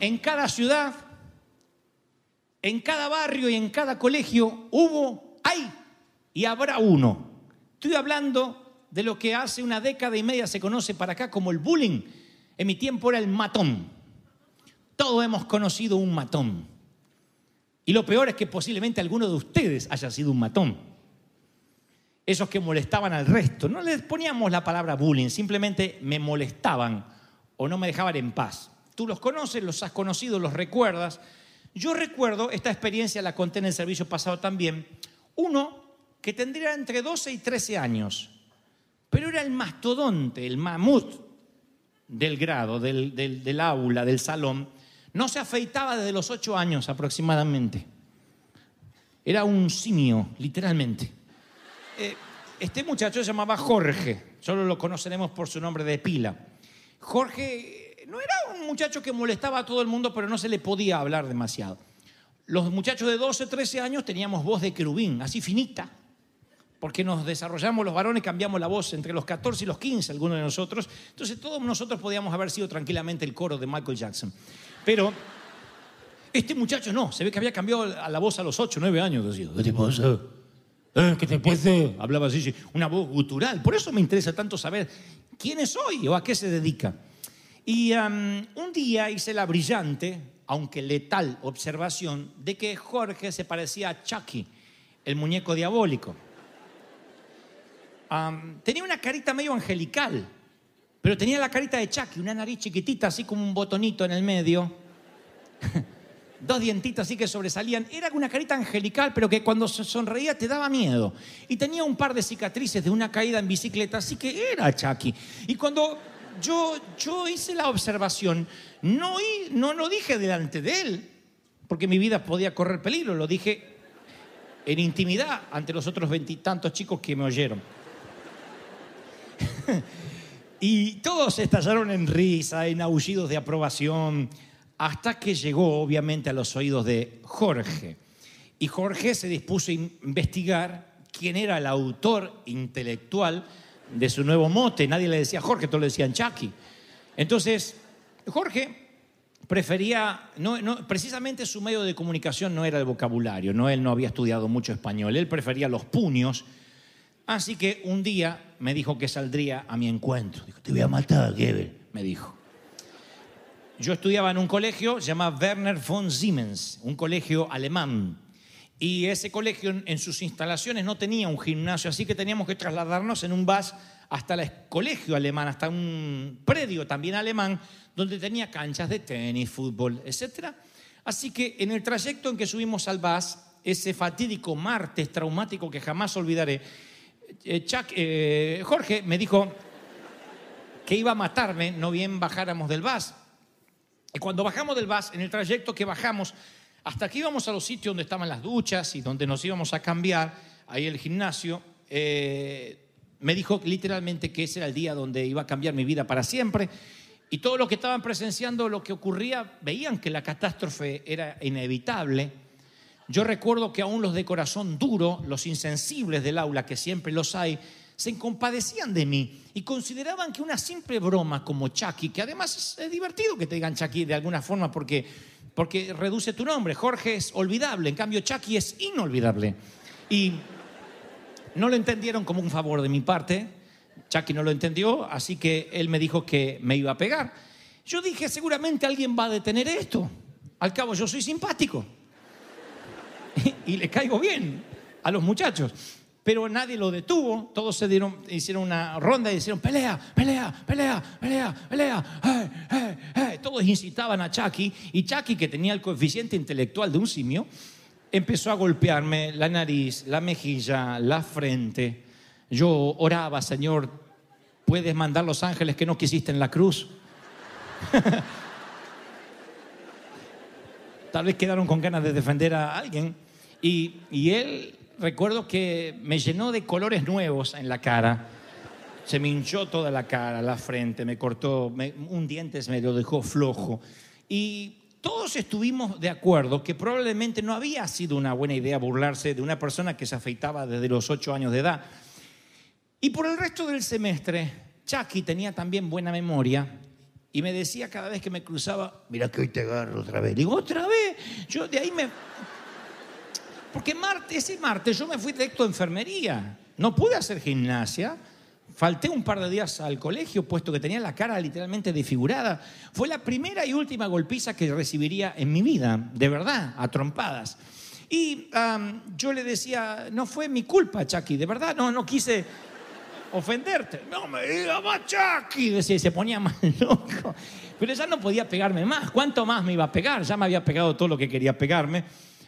en cada ciudad, en cada barrio y en cada colegio hubo, hay y habrá uno. Estoy hablando de lo que hace una década y media se conoce para acá como el bullying. En mi tiempo era el matón. Todos hemos conocido un matón. Y lo peor es que posiblemente alguno de ustedes haya sido un matón. Esos que molestaban al resto. No les poníamos la palabra bullying, simplemente me molestaban o no me dejaban en paz. Tú los conoces, los has conocido, los recuerdas. Yo recuerdo, esta experiencia la conté en el servicio pasado también, uno que tendría entre 12 y 13 años, pero era el mastodonte, el mamut del grado, del, aula, del salón. No se afeitaba desde los 8 años aproximadamente. Era un simio, literalmente. Eh, este muchacho se llamaba Jorge, solo lo conoceremos por su nombre de pila. Jorge no era un muchacho que molestaba a todo el mundo, pero no se le podía hablar demasiado. Los muchachos de 12, 13 años teníamos voz de querubín, así finita, porque nos desarrollamos los varones, cambiamos la voz entre los 14 y los 15, algunos de nosotros. Entonces todos nosotros podíamos haber sido tranquilamente el coro de Michael Jackson. Pero este muchacho no, se ve que había cambiado a la voz a los 8, 9 años. Decía, ¿qué te pasa? Eh, ¿Qué te pasa? Hablaba así, sí, una voz gutural. Por eso me interesa tanto saber quién es hoy o a qué se dedica. Y un día hice la brillante, aunque letal, observación de que Jorge se parecía a Chucky, el muñeco diabólico. Tenía una carita medio angelical, pero tenía la carita de Chucky, una nariz chiquitita, así como un botonito en el medio. Dos dientitos así que sobresalían. Era una carita angelical, pero que cuando se sonreía te daba miedo. Y tenía un par de cicatrices de una caída en bicicleta, así que era Chucky. Y cuando yo, yo hice la observación, no, no lo dije delante de él, porque mi vida podía correr peligro, lo dije en intimidad ante los otros veintitantos chicos que me oyeron. y todos estallaron en risa, en aullidos de aprobación, hasta que llegó obviamente a los oídos de Jorge. Y Jorge se dispuso a investigar quién era el autor intelectual de su nuevo mote. Nadie le decía Jorge, todos le decían Chucky. Entonces, Jorge prefería, no, precisamente su medio de comunicación no era el vocabulario, no, él no había estudiado mucho español, él prefería los puños. Así que un día me dijo que saldría a mi encuentro. Te voy a matar, Gebel, me dijo. Yo estudiaba en un colegio llamado Werner von Siemens, un colegio alemán. Y ese colegio en- sus instalaciones no tenía un gimnasio, así que teníamos que trasladarnos en un bus hasta el colegio alemán, hasta un predio también alemán, donde tenía canchas de tenis, fútbol, etc. Así que en el trayecto en que subimos al bus, ese fatídico martes traumático que jamás olvidaré, eh, Chuck- eh, Jorge me dijo que iba a matarme, no bien bajáramos del bus. Y cuando bajamos del bus, en el trayecto que bajamos, hasta que íbamos a los sitios donde estaban las duchas y donde nos íbamos a cambiar, ahí el gimnasio, eh, me dijo literalmente que ese era el día donde iba a cambiar mi vida para siempre. Y todos los que estaban presenciando lo que ocurría veían que la catástrofe era inevitable. Yo recuerdo que aún los de corazón duro, los insensibles del aula, que siempre los hay, se compadecían de mí y consideraban que una simple broma como Chucky, que además es divertido que te digan Chucky de alguna forma porque porque reduce tu nombre. Jorge es olvidable, en cambio Chucky es inolvidable. Y no lo entendieron como un favor de mi parte. Chucky no lo entendió, así que él me dijo que me iba a pegar. Yo dije, seguramente alguien va a detener esto. Al cabo, yo soy simpático. y le caigo bien a los muchachos. Pero nadie lo detuvo, todos se dieron, hicieron una ronda y dijeron, pelea, pelea, pelea, pelea, pelea. ¡Hey, hey, hey! Todos incitaban a Chucky y Chucky, que tenía el coeficiente intelectual de un simio, empezó a golpearme la nariz, la mejilla, la frente. Yo oraba, Señor, ¿puedes mandar los ángeles que no quisiste en la cruz? Tal vez quedaron con ganas de defender a alguien. Y, y él recuerdo que me llenó de colores nuevos en la cara. Se me hinchó toda la cara, la frente, me cortó, un diente me lo dejó flojo. Y todos estuvimos de acuerdo que probablemente no había sido una buena idea burlarse de una persona que se afeitaba desde los ocho años de edad. Y por el resto del semestre, Chucky tenía también buena memoria y me decía cada vez que me cruzaba, mira que hoy te agarro otra vez. Digo, otra vez. Yo de ahí me, porque martes, ese martes yo me fui directo a enfermería. No pude hacer gimnasia. Falté un par de días al colegio, puesto que tenía la cara literalmente desfigurada. Fue la primera y última golpiza que recibiría en mi vida, de verdad, a trompadas. Y am, yo le decía, no fue mi culpa, Chucky, de verdad, no, no quise ofenderte. No me digas más, Chucky. Decía, se ponía más loco. Pero ya no podía pegarme más. ¿Cuánto más me iba a pegar? Ya me había pegado todo lo que quería pegarme.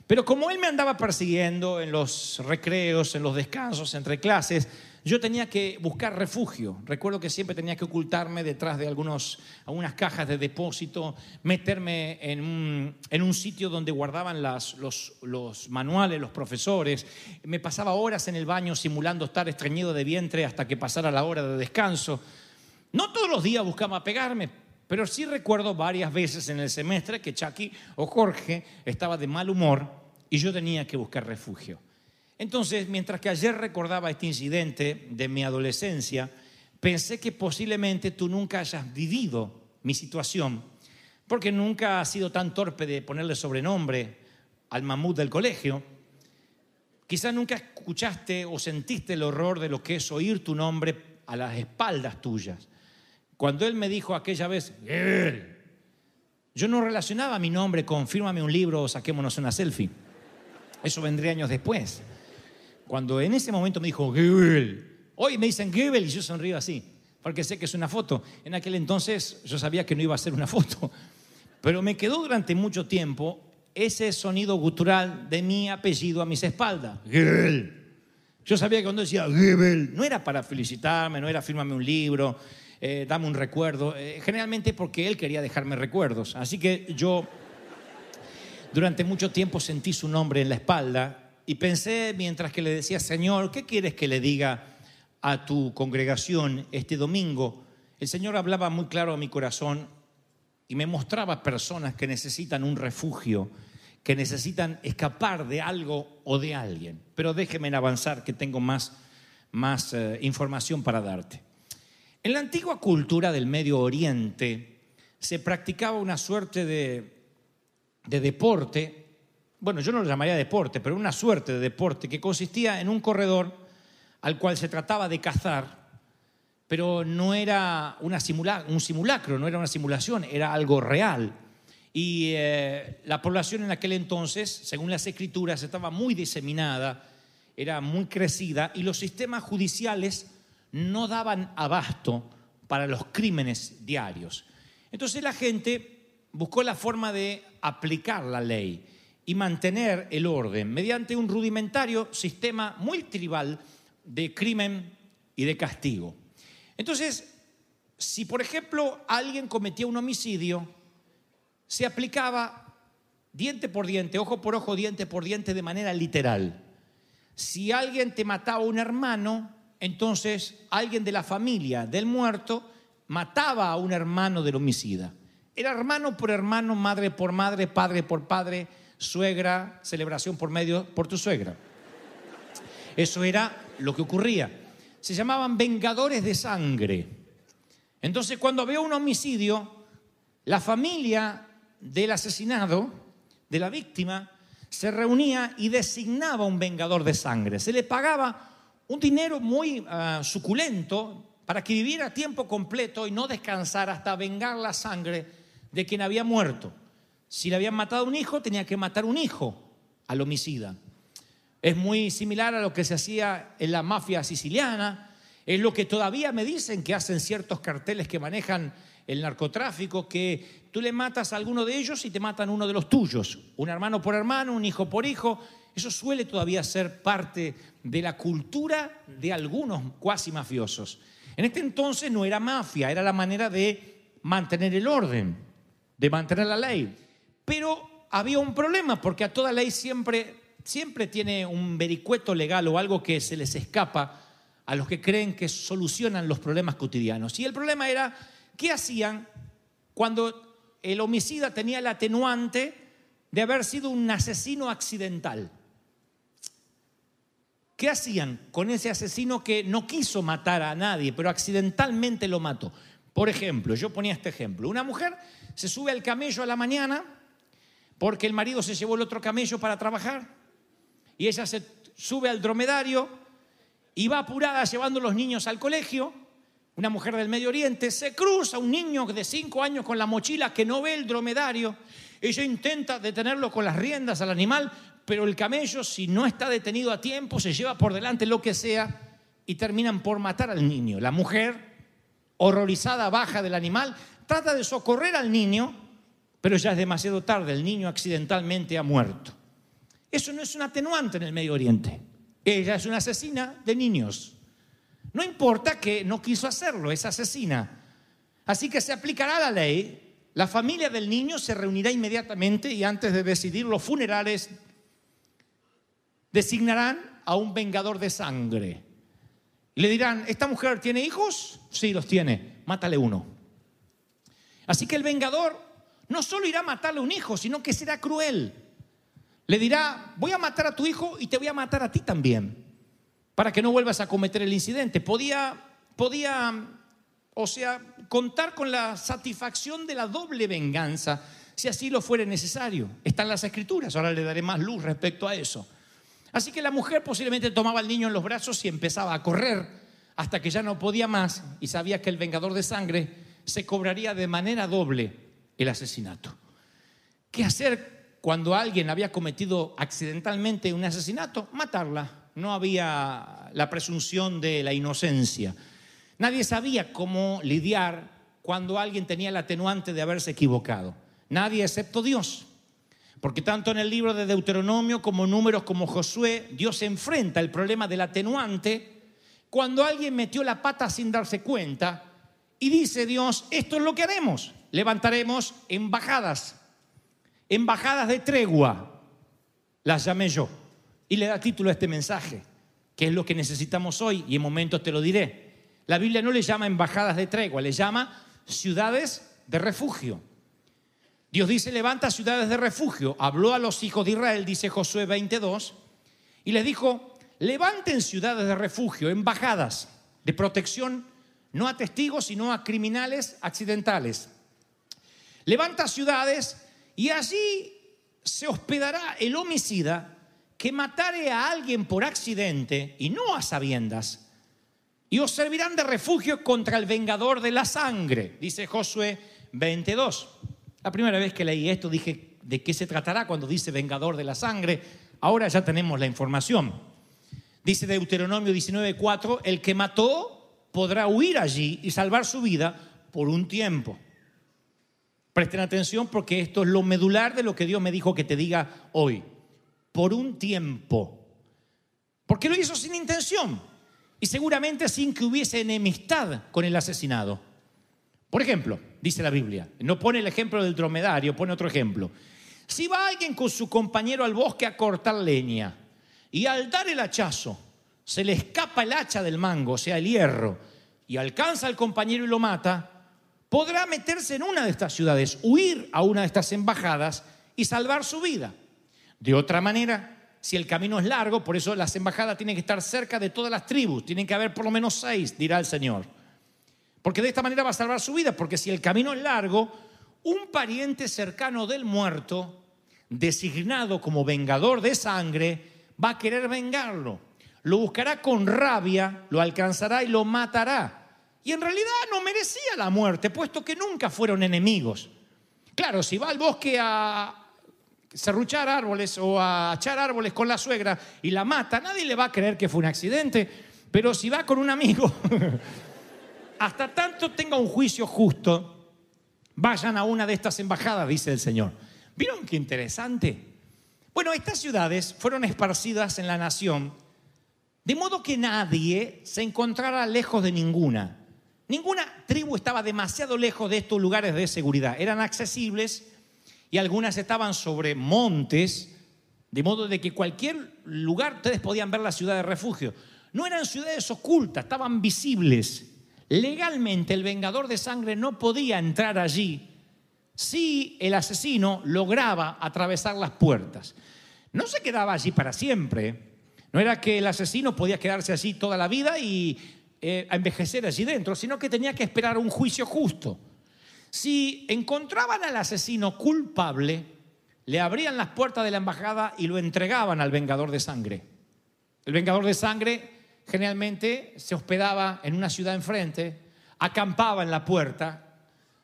Pero como él me andaba persiguiendo en los recreos, en los descansos, entre clases, yo tenía que buscar refugio. Recuerdo que siempre tenía que ocultarme detrás de algunos, algunas cajas de depósito, meterme en un, en un sitio donde guardaban los, los manuales, los profesores. Me pasaba horas en el baño simulando estar estreñido de vientre hasta que pasara la hora de descanso. No todos los días buscaba pegarme, pero sí recuerdo varias veces en el semestre que Chucky o Jorge estaba de mal humor y yo tenía que buscar refugio. Entonces, mientras que ayer recordaba este incidente de mi adolescencia, pensé que posiblemente tú nunca hayas vivido mi situación, porque nunca has sido tan torpe de ponerle sobrenombre al mamut del colegio. Quizás nunca escuchaste o sentiste el horror de lo que es oír tu nombre a las espaldas tuyas. Cuando él me dijo aquella vez, "Gabriel", yo no relacionaba mi nombre con fírmame un libro o saquémonos una selfie. Eso vendría años después. Cuando en ese momento me dijo, Gabriel, hoy me dicen Gabriel y yo sonrío así, porque sé que es una foto. En aquel entonces yo sabía que no iba a ser una foto, pero me quedó durante mucho tiempo ese sonido gutural de mi apellido a mis espaldas. Gabriel. Yo sabía que cuando decía Goebbels, no era para felicitarme, no era fírmame un libro, eh, dame un recuerdo, eh, generalmente porque él quería dejarme recuerdos. Así que yo durante mucho tiempo sentí su nombre en la espalda y pensé mientras que le decía, Señor, ¿qué quieres que le diga a tu congregación este domingo? El Señor hablaba muy claro a mi corazón y me mostraba personas que necesitan un refugio, que necesitan escapar de algo o de alguien. Pero déjeme avanzar que tengo más, más eh, información para darte. En la antigua cultura del Medio Oriente se practicaba una suerte de, de deporte, bueno, yo no lo llamaría deporte, pero una suerte de deporte que consistía en un corredor al cual se trataba de cazar, pero no era una simula- un simulacro, no era una simulación, era algo real. Y eh, la población en aquel entonces, según las escrituras, estaba muy diseminada, era muy crecida y los sistemas judiciales no daban abasto para los crímenes diarios. Entonces la gente buscó la forma de aplicar la ley y mantener el orden mediante un rudimentario sistema muy tribal de crimen y de castigo. Entonces, si por ejemplo alguien cometía un homicidio, se aplicaba diente por diente, ojo por ojo, diente por diente de manera literal. Si alguien te mataba a un hermano, entonces alguien de la familia del muerto mataba a un hermano del homicida. Era hermano por hermano, madre por madre, padre por padre, suegra, celebración por medio por tu suegra. Eso era lo que ocurría. Se llamaban vengadores de sangre. Entonces, cuando había un homicidio, la familia del asesinado, de la víctima, se reunía y designaba un vengador de sangre. Se le pagaba un dinero muy ah, suculento para que viviera a tiempo completo y no descansara hasta vengar la sangre de quien había muerto. Si le habían matado un hijo, tenía que matar un hijo al homicida. Es muy similar a lo que se hacía en la mafia siciliana, es lo que todavía me dicen que hacen ciertos carteles que manejan el narcotráfico, que tú le matas a alguno de ellos y te matan uno de los tuyos, un hermano por hermano, un hijo por hijo. Eso suele todavía ser parte de la cultura de algunos cuasi mafiosos. En este entonces no era mafia, era la manera de mantener el orden, de mantener la ley. Pero había un problema, porque a toda ley siempre, siempre tiene un vericueto legal o algo que se les escapa a los que creen que solucionan los problemas cotidianos. Y el problema era, ¿qué hacían cuando el homicida tenía el atenuante de haber sido un asesino accidental? ¿Qué hacían con ese asesino que no quiso matar a nadie, pero accidentalmente lo mató? Por ejemplo, yo ponía este ejemplo. Una mujer se sube al camello a la mañana porque el marido se llevó el otro camello para trabajar y ella se sube al dromedario y va apurada llevando los niños al colegio, una mujer del Medio Oriente, se cruza un niño de cinco años con la mochila que no ve el dromedario, ella intenta detenerlo con las riendas al animal, pero el camello, si no está detenido a tiempo, se lleva por delante lo que sea y terminan por matar al niño. La mujer, horrorizada, baja del animal, trata de socorrer al niño, pero ya es demasiado tarde, el niño accidentalmente ha muerto. Eso no es un atenuante en el Medio Oriente. Ella es una asesina de niños. No importa que no quiso hacerlo, es asesina. Así que se aplicará la ley. La familia del niño se reunirá inmediatamente y antes de decidir los funerales designarán a un vengador de sangre. Le dirán, ¿esta mujer tiene hijos? Sí, los tiene. Mátale uno. Así que el vengador no solo irá a matarle un hijo, sino que será cruel le dirá, voy a matar a tu hijo y te voy a matar a ti también, para que no vuelvas a cometer el incidente. Podía, podía, o sea, contar con la satisfacción de la doble venganza, si así lo fuera necesario. Están las escrituras, ahora le daré más luz respecto a eso. Así que la mujer posiblemente tomaba al niño en los brazos y empezaba a correr hasta que ya no podía más y sabía que el vengador de sangre se cobraría de manera doble el asesinato. ¿Qué hacer cuando alguien había cometido accidentalmente un asesinato, matarla. No había la presunción de la inocencia. Nadie sabía cómo lidiar cuando alguien tenía el atenuante de haberse equivocado. Nadie excepto Dios. Porque tanto en el libro de Deuteronomio como números como Josué, Dios enfrenta el problema del atenuante cuando alguien metió la pata sin darse cuenta y dice Dios, esto es lo que haremos. Levantaremos embajadas Embajadas de tregua, las llamé yo. Y le da título a este mensaje, que es lo que necesitamos hoy y en momentos te lo diré. La Biblia no le llama embajadas de tregua, le llama ciudades de refugio. Dios dice, levanta ciudades de refugio. Habló a los hijos de Israel, dice Josué 22, y les dijo, levanten ciudades de refugio, embajadas de protección, no a testigos, sino a criminales accidentales. Levanta ciudades y allí se hospedará el homicida que matare a alguien por accidente y no a sabiendas. Y os servirán de refugio contra el vengador de la sangre, dice Josué 22. La primera vez que leí esto dije, ¿de qué se tratará cuando dice vengador de la sangre? Ahora ya tenemos la información. Dice Deuteronomio 19:4, el que mató podrá huir allí y salvar su vida por un tiempo. Presten atención porque esto es lo medular de lo que Dios me dijo que te diga hoy. Por un tiempo. Porque lo hizo sin intención y seguramente sin que hubiese enemistad con el asesinado. Por ejemplo, dice la Biblia, no pone el ejemplo del dromedario, pone otro ejemplo. Si va alguien con su compañero al bosque a cortar leña y al dar el hachazo se le escapa el hacha del mango, o sea, el hierro, y alcanza al compañero y lo mata, podrá meterse en una de estas ciudades, huir a una de estas embajadas y salvar su vida. De otra manera, si el camino es largo, por eso las embajadas tienen que estar cerca de todas las tribus, tienen que haber por lo menos seis, dirá el Señor. Porque de esta manera va a salvar su vida, porque si el camino es largo, un pariente cercano del muerto, designado como vengador de sangre, va a querer vengarlo. Lo buscará con rabia, lo alcanzará y lo matará. Y en realidad no merecía la muerte, puesto que nunca fueron enemigos. Claro, si va al bosque a serruchar árboles o a echar árboles con la suegra y la mata, nadie le va a creer que fue un accidente. Pero si va con un amigo, hasta tanto tenga un juicio justo, vayan a una de estas embajadas, dice el Señor. ¿Vieron qué interesante? Bueno, estas ciudades fueron esparcidas en la nación, de modo que nadie se encontrara lejos de ninguna. Ninguna tribu estaba demasiado lejos de estos lugares de seguridad. Eran accesibles y algunas estaban sobre montes, de modo de que cualquier lugar ustedes podían ver la ciudad de refugio. No eran ciudades ocultas, estaban visibles. Legalmente el vengador de sangre no podía entrar allí si el asesino lograba atravesar las puertas. No se quedaba allí para siempre. No era que el asesino podía quedarse allí toda la vida y eh, envejecer allí dentro, sino que tenía que esperar un juicio justo. Si encontraban al asesino culpable, le abrían las puertas de la embajada y lo entregaban al vengador de sangre. El vengador de sangre generalmente se hospedaba en una ciudad enfrente, acampaba en la puerta,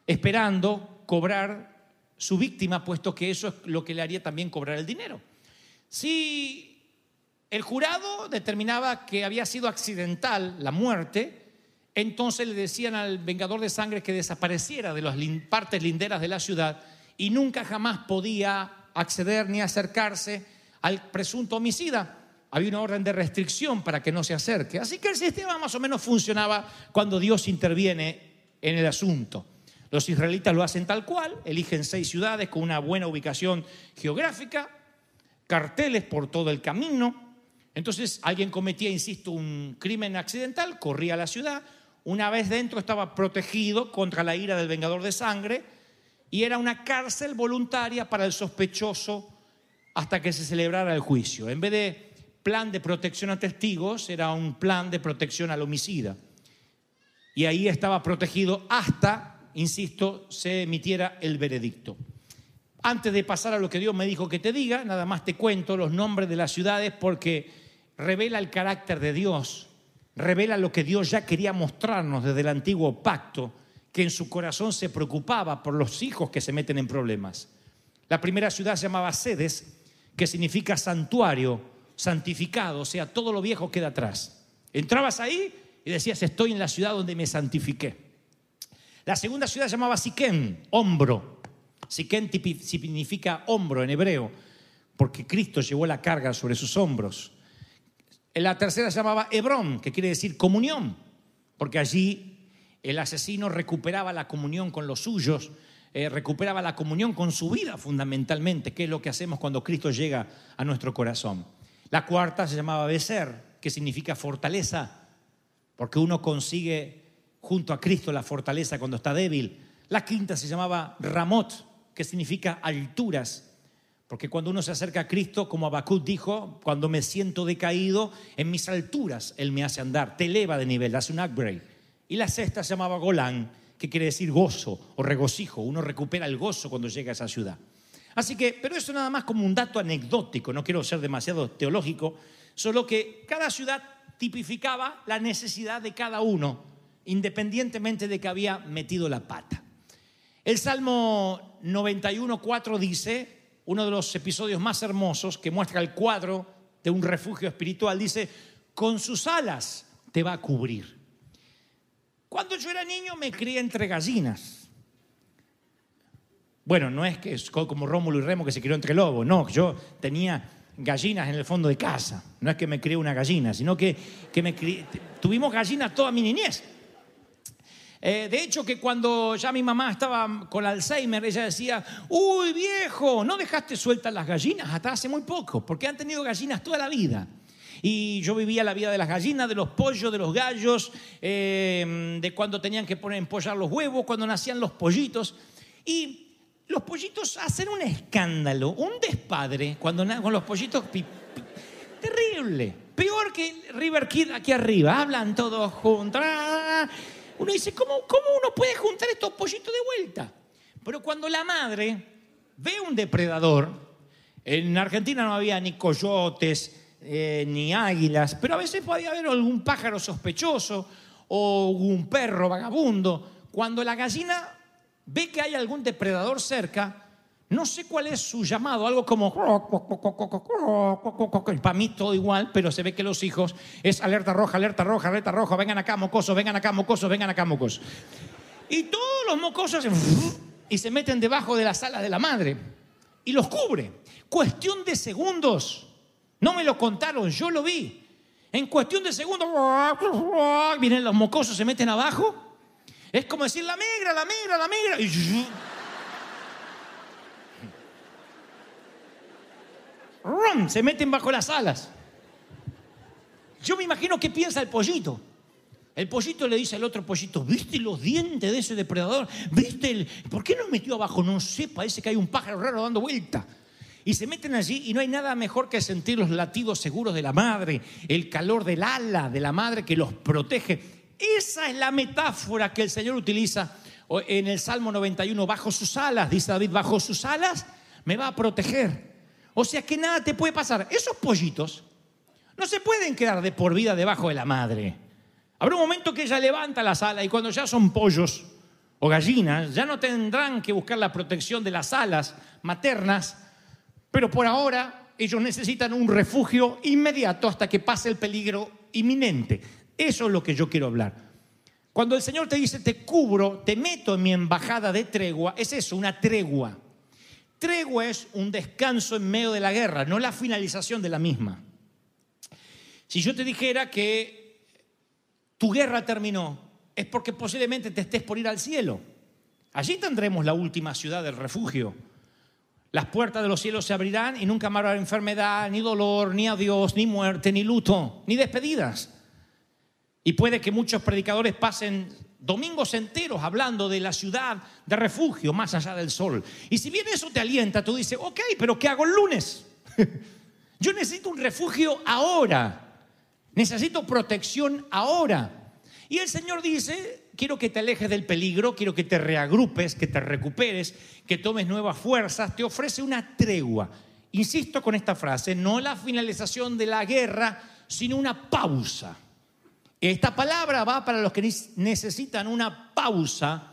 esperando cobrar su víctima, puesto que eso es lo que le haría también cobrar el dinero. Si el jurado determinaba que había sido accidental la muerte, entonces le decían al vengador de sangre que desapareciera de las partes linderas de la ciudad y nunca jamás podía acceder ni acercarse al presunto homicida. Había una orden de restricción para que no se acerque. Así que el sistema más o menos funcionaba cuando Dios interviene en el asunto. Los israelitas lo hacen tal cual, eligen seis ciudades con una buena ubicación geográfica, carteles por todo el camino. Entonces alguien cometía, insisto, un crimen accidental, corría a la ciudad, una vez dentro estaba protegido contra la ira del vengador de sangre y era una cárcel voluntaria para el sospechoso hasta que se celebrara el juicio. En vez de plan de protección a testigos, era un plan de protección al homicida. Y ahí estaba protegido hasta, insisto, se emitiera el veredicto. Antes de pasar a lo que Dios me dijo que te diga, nada más te cuento los nombres de las ciudades porque revela el carácter de Dios revela lo que Dios ya quería mostrarnos desde el antiguo pacto, que en su corazón se preocupaba por los hijos que se meten en problemas. La primera ciudad se llamaba Sedes, que significa santuario, santificado, o sea, todo lo viejo queda atrás. Entrabas ahí y decías, estoy en la ciudad donde me santifiqué. La segunda ciudad se llamaba Siquén, hombro. Siquén significa hombro en hebreo, porque Cristo llevó la carga sobre sus hombros. La tercera se llamaba Hebrón, que quiere decir comunión, porque allí el asesino recuperaba la comunión con los suyos, eh, recuperaba la comunión con su vida fundamentalmente, que es lo que hacemos cuando Cristo llega a nuestro corazón. La cuarta se llamaba Becer, que significa fortaleza, porque uno consigue junto a Cristo la fortaleza cuando está débil. La quinta se llamaba Ramot, que significa alturas. Porque cuando uno se acerca a Cristo, como Habacuc dijo, cuando me siento decaído, en mis alturas Él me hace andar, te eleva de nivel, hace un upgrade. Y la sexta se llamaba Golán, que quiere decir gozo o regocijo. Uno recupera el gozo cuando llega a esa ciudad. Así que, pero eso nada más como un dato anecdótico, no quiero ser demasiado teológico, solo que cada ciudad tipificaba la necesidad de cada uno, independientemente de que había metido la pata. El Salmo 91.4 dice, uno de los episodios más hermosos que muestra el cuadro de un refugio espiritual. Dice, con sus alas te va a cubrir. Cuando yo era niño me crié entre gallinas. Bueno, no es que es como Rómulo y Remo que se crió entre lobos, no, yo tenía gallinas en el fondo de casa. No es que me crié una gallina, sino que, que me tuvimos gallinas toda mi niñez. Eh, de hecho, que cuando ya mi mamá estaba con Alzheimer, ella decía, uy viejo, no dejaste sueltas las gallinas hasta hace muy poco, porque han tenido gallinas toda la vida. Y yo vivía la vida de las gallinas, de los pollos, de los gallos, eh, de cuando tenían que poner empollar los huevos, cuando nacían los pollitos. Y los pollitos hacen un escándalo, un despadre, cuando con los pollitos... terrible. Peor que River Kid aquí arriba. Hablan todos juntos. Uno dice, ¿cómo, ¿cómo uno puede juntar estos pollitos de vuelta? Pero cuando la madre ve un depredador, en Argentina no había ni coyotes, eh, ni águilas, pero a veces podía haber algún pájaro sospechoso o un perro vagabundo. Cuando la gallina ve que hay algún depredador cerca, no sé cuál es su llamado, algo como... Para mí todo igual, pero se ve que los hijos es alerta roja, alerta roja, alerta roja, vengan acá mocosos, vengan acá mocosos, vengan acá mocosos. Y todos los mocosos y se meten debajo de las alas de la madre y los cubre. Cuestión de segundos. No me lo contaron, yo lo vi. En cuestión de segundos, vienen los mocosos, se meten abajo. Es como decir, la migra, la migra, la migra. Y ¡rum! se meten bajo las alas. Yo me imagino qué piensa el pollito. El pollito le dice al otro pollito, ¿viste los dientes de ese depredador? ¿Viste el... ¿Por qué no metió abajo? No sé, parece que hay un pájaro raro dando vuelta. Y se meten allí y no hay nada mejor que sentir los latidos seguros de la madre, el calor del ala de la madre que los protege. Esa es la metáfora que el Señor utiliza en el Salmo 91, bajo sus alas, dice David, bajo sus alas me va a proteger. O sea que nada te puede pasar. Esos pollitos no se pueden quedar de por vida debajo de la madre. Habrá un momento que ella levanta las alas y cuando ya son pollos o gallinas, ya no tendrán que buscar la protección de las alas maternas, pero por ahora ellos necesitan un refugio inmediato hasta que pase el peligro inminente. Eso es lo que yo quiero hablar. Cuando el Señor te dice, te cubro, te meto en mi embajada de tregua, es eso, una tregua. Tregua es un descanso en medio de la guerra, no la finalización de la misma. Si yo te dijera que tu guerra terminó, es porque posiblemente te estés por ir al cielo. Allí tendremos la última ciudad del refugio. Las puertas de los cielos se abrirán y nunca más habrá enfermedad, ni dolor, ni adiós, ni muerte, ni luto, ni despedidas. Y puede que muchos predicadores pasen domingos enteros hablando de la ciudad de refugio más allá del sol. Y si bien eso te alienta, tú dices, ok, pero ¿qué hago el lunes? Yo necesito un refugio ahora. Necesito protección ahora. Y el Señor dice, quiero que te alejes del peligro, quiero que te reagrupes, que te recuperes, que tomes nuevas fuerzas, te ofrece una tregua. Insisto con esta frase, no la finalización de la guerra, sino una pausa. Esta palabra va para los que necesitan una pausa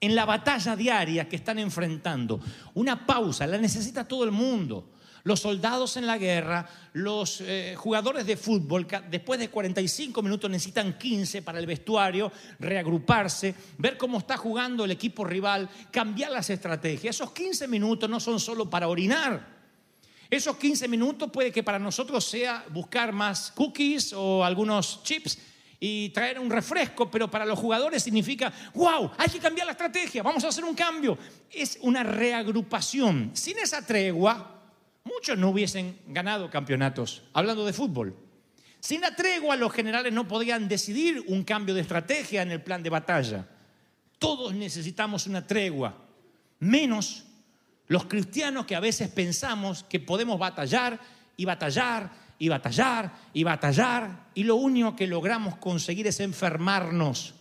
en la batalla diaria que están enfrentando. Una pausa, la necesita todo el mundo los soldados en la guerra, los eh, jugadores de fútbol, después de 45 minutos necesitan 15 para el vestuario, reagruparse, ver cómo está jugando el equipo rival, cambiar las estrategias. Esos 15 minutos no son solo para orinar. Esos 15 minutos puede que para nosotros sea buscar más cookies o algunos chips y traer un refresco, pero para los jugadores significa, wow, hay que cambiar la estrategia, vamos a hacer un cambio. Es una reagrupación. Sin esa tregua, muchos no hubiesen ganado campeonatos, hablando de fútbol. Sin la tregua, los generales no podían decidir un cambio de estrategia en el plan de batalla. Todos necesitamos una tregua, menos los cristianos que a veces pensamos que podemos batallar y batallar y batallar y batallar y lo único que logramos conseguir es enfermarnos.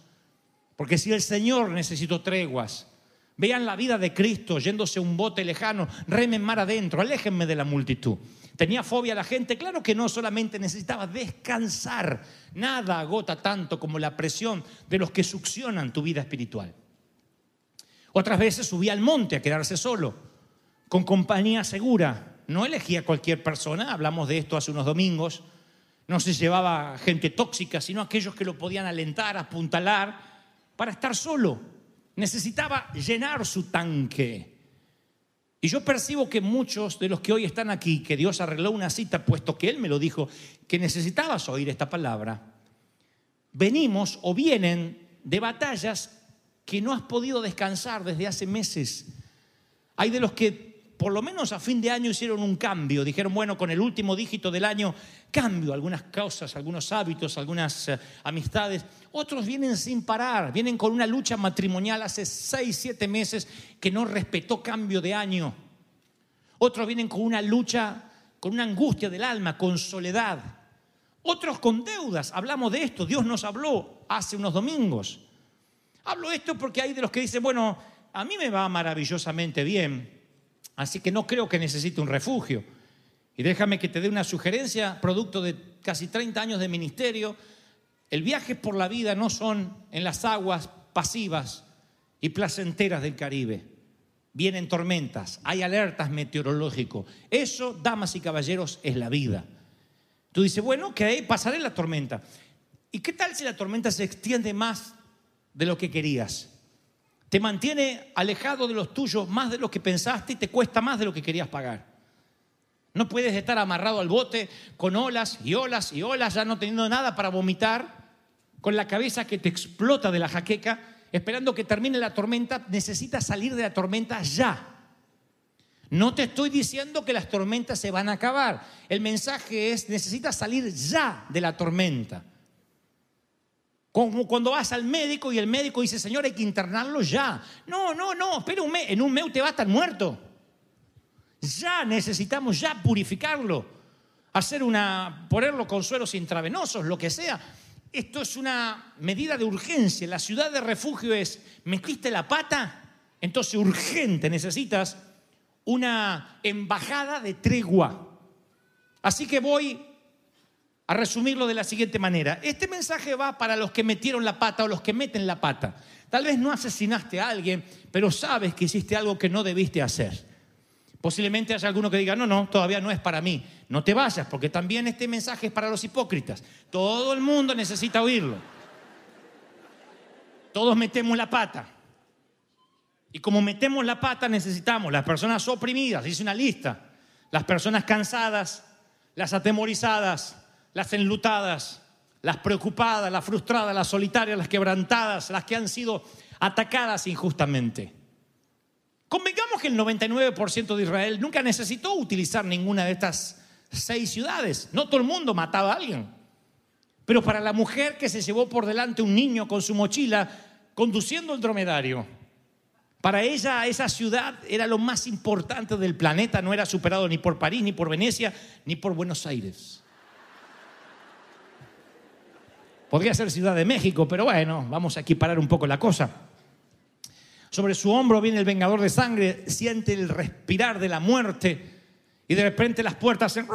Porque si el Señor necesitó treguas, Vean la vida de Cristo yéndose a un bote lejano, remen mar adentro, aléjenme de la multitud. ¿Tenía fobia a la gente? Claro que no, solamente necesitaba descansar. Nada agota tanto como la presión de los que succionan tu vida espiritual. Otras veces subía al monte a quedarse solo, con compañía segura. No elegía cualquier persona, hablamos de esto hace unos domingos. No se llevaba gente tóxica, sino aquellos que lo podían alentar, apuntalar, para estar solo necesitaba llenar su tanque. Y yo percibo que muchos de los que hoy están aquí, que Dios arregló una cita, puesto que Él me lo dijo, que necesitabas oír esta palabra, venimos o vienen de batallas que no has podido descansar desde hace meses. Hay de los que por lo menos a fin de año hicieron un cambio. Dijeron, bueno, con el último dígito del año cambio algunas cosas, algunos hábitos, algunas eh, amistades. Otros vienen sin parar, vienen con una lucha matrimonial hace seis, siete meses que no respetó cambio de año. Otros vienen con una lucha, con una angustia del alma, con soledad. Otros con deudas. Hablamos de esto. Dios nos habló hace unos domingos. Hablo esto porque hay de los que dicen, bueno, a mí me va maravillosamente bien, así que no creo que necesite un refugio. Y déjame que te dé una sugerencia, producto de casi 30 años de ministerio. El viaje por la vida no son en las aguas pasivas y placenteras del Caribe. Vienen tormentas, hay alertas meteorológicas. Eso, damas y caballeros, es la vida. Tú dices, bueno, que pasaré la tormenta. ¿Y qué tal si la tormenta se extiende más de lo que querías? Te mantiene alejado de los tuyos más de lo que pensaste y te cuesta más de lo que querías pagar. No puedes estar amarrado al bote con olas y olas y olas, ya no teniendo nada para vomitar, con la cabeza que te explota de la jaqueca, esperando que termine la tormenta. Necesitas salir de la tormenta ya. No te estoy diciendo que las tormentas se van a acabar. El mensaje es, necesitas salir ya de la tormenta. Como cuando vas al médico y el médico dice, Señor, hay que internarlo ya. No, no, no, espera un mes. En un mes te va a estar muerto. Ya necesitamos ya purificarlo. Hacer una, ponerlo con suelos intravenosos, lo que sea. Esto es una medida de urgencia. La ciudad de refugio es, metiste la pata, entonces urgente necesitas una embajada de tregua. Así que voy a resumirlo de la siguiente manera. Este mensaje va para los que metieron la pata o los que meten la pata. Tal vez no asesinaste a alguien, pero sabes que hiciste algo que no debiste hacer. Posiblemente haya alguno que diga, no, no, todavía no es para mí. No te vayas, porque también este mensaje es para los hipócritas. Todo el mundo necesita oírlo. Todos metemos la pata. Y como metemos la pata, necesitamos las personas oprimidas, hice una lista, las personas cansadas, las atemorizadas, las enlutadas, las preocupadas, las frustradas, las solitarias, las quebrantadas, las que han sido atacadas injustamente. Convengamos que el 99% de Israel nunca necesitó utilizar ninguna de estas seis ciudades. No todo el mundo mataba a alguien. Pero para la mujer que se llevó por delante un niño con su mochila conduciendo el dromedario, para ella esa ciudad era lo más importante del planeta, no era superado ni por París, ni por Venecia, ni por Buenos Aires. Podría ser Ciudad de México, pero bueno, vamos a equiparar un poco la cosa. Sobre su hombro viene el vengador de sangre, siente el respirar de la muerte y de repente las puertas se...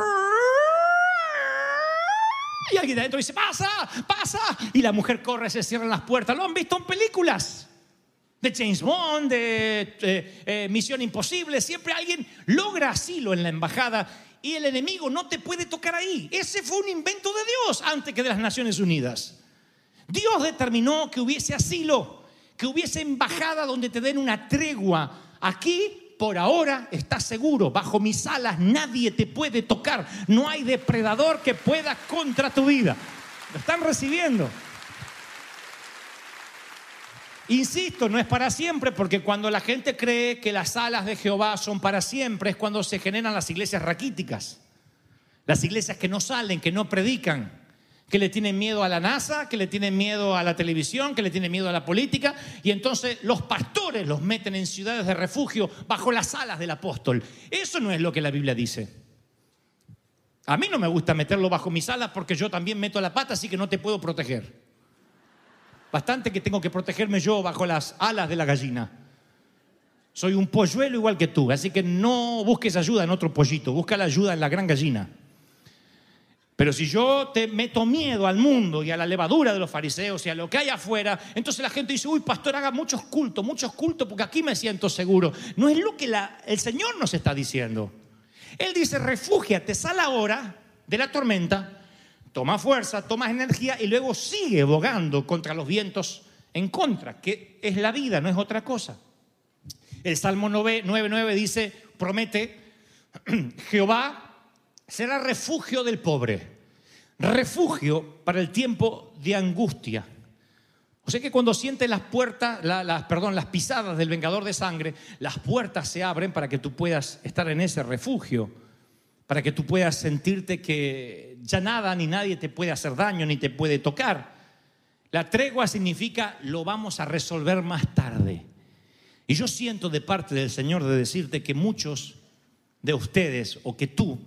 Y alguien de adentro dice, pasa, pasa. Y la mujer corre, se cierran las puertas. Lo han visto en películas de James Bond, de eh, eh, Misión Imposible. Siempre alguien logra asilo en la embajada y el enemigo no te puede tocar ahí. Ese fue un invento de Dios antes que de las Naciones Unidas. Dios determinó que hubiese asilo, que hubiese embajada donde te den una tregua. Aquí por ahora estás seguro, bajo mis alas nadie te puede tocar, no hay depredador que pueda contra tu vida. Lo están recibiendo. Insisto, no es para siempre, porque cuando la gente cree que las alas de Jehová son para siempre, es cuando se generan las iglesias raquíticas. Las iglesias que no salen, que no predican, que le tienen miedo a la NASA, que le tienen miedo a la televisión, que le tienen miedo a la política, y entonces los pastores los meten en ciudades de refugio bajo las alas del apóstol. Eso no es lo que la Biblia dice. A mí no me gusta meterlo bajo mis alas porque yo también meto la pata, así que no te puedo proteger. Bastante que tengo que protegerme yo bajo las alas de la gallina. Soy un polluelo igual que tú, así que no busques ayuda en otro pollito, busca la ayuda en la gran gallina. Pero si yo te meto miedo al mundo y a la levadura de los fariseos y a lo que hay afuera, entonces la gente dice, uy, pastor, haga muchos cultos, muchos cultos, porque aquí me siento seguro. No es lo que el Señor nos está diciendo. Él dice, refúgiate, sal ahora de la tormenta toma fuerza, toma energía y luego sigue bogando contra los vientos en contra, que es la vida, no es otra cosa. El Salmo 9.9 dice, promete, Jehová será refugio del pobre, refugio para el tiempo de angustia. O sea que cuando sientes las puertas, las, perdón, las pisadas del vengador de sangre, las puertas se abren para que tú puedas estar en ese refugio para que tú puedas sentirte que ya nada ni nadie te puede hacer daño ni te puede tocar. La tregua significa lo vamos a resolver más tarde. Y yo siento de parte del Señor de decirte que muchos de ustedes o que tú,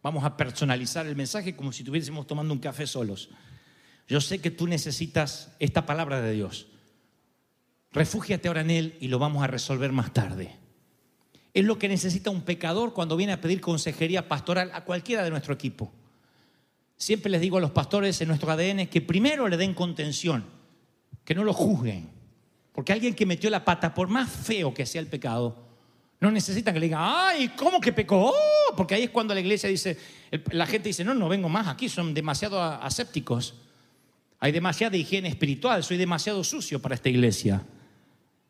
vamos a personalizar el mensaje como si estuviésemos tomando un café solos. Yo sé que tú necesitas esta palabra de Dios. Refúgiate ahora en Él y lo vamos a resolver más tarde. Es lo que necesita un pecador cuando viene a pedir consejería pastoral a cualquiera de nuestro equipo. Siempre les digo a los pastores en nuestro ADN que primero le den contención, que no lo juzguen. Porque alguien que metió la pata, por más feo que sea el pecado, no necesita que le digan, ay, ¿cómo que pecó? Oh", porque ahí es cuando la iglesia dice, la gente dice, no, no vengo más aquí, son demasiado asépticos. Hay demasiada higiene espiritual, soy demasiado sucio para esta iglesia.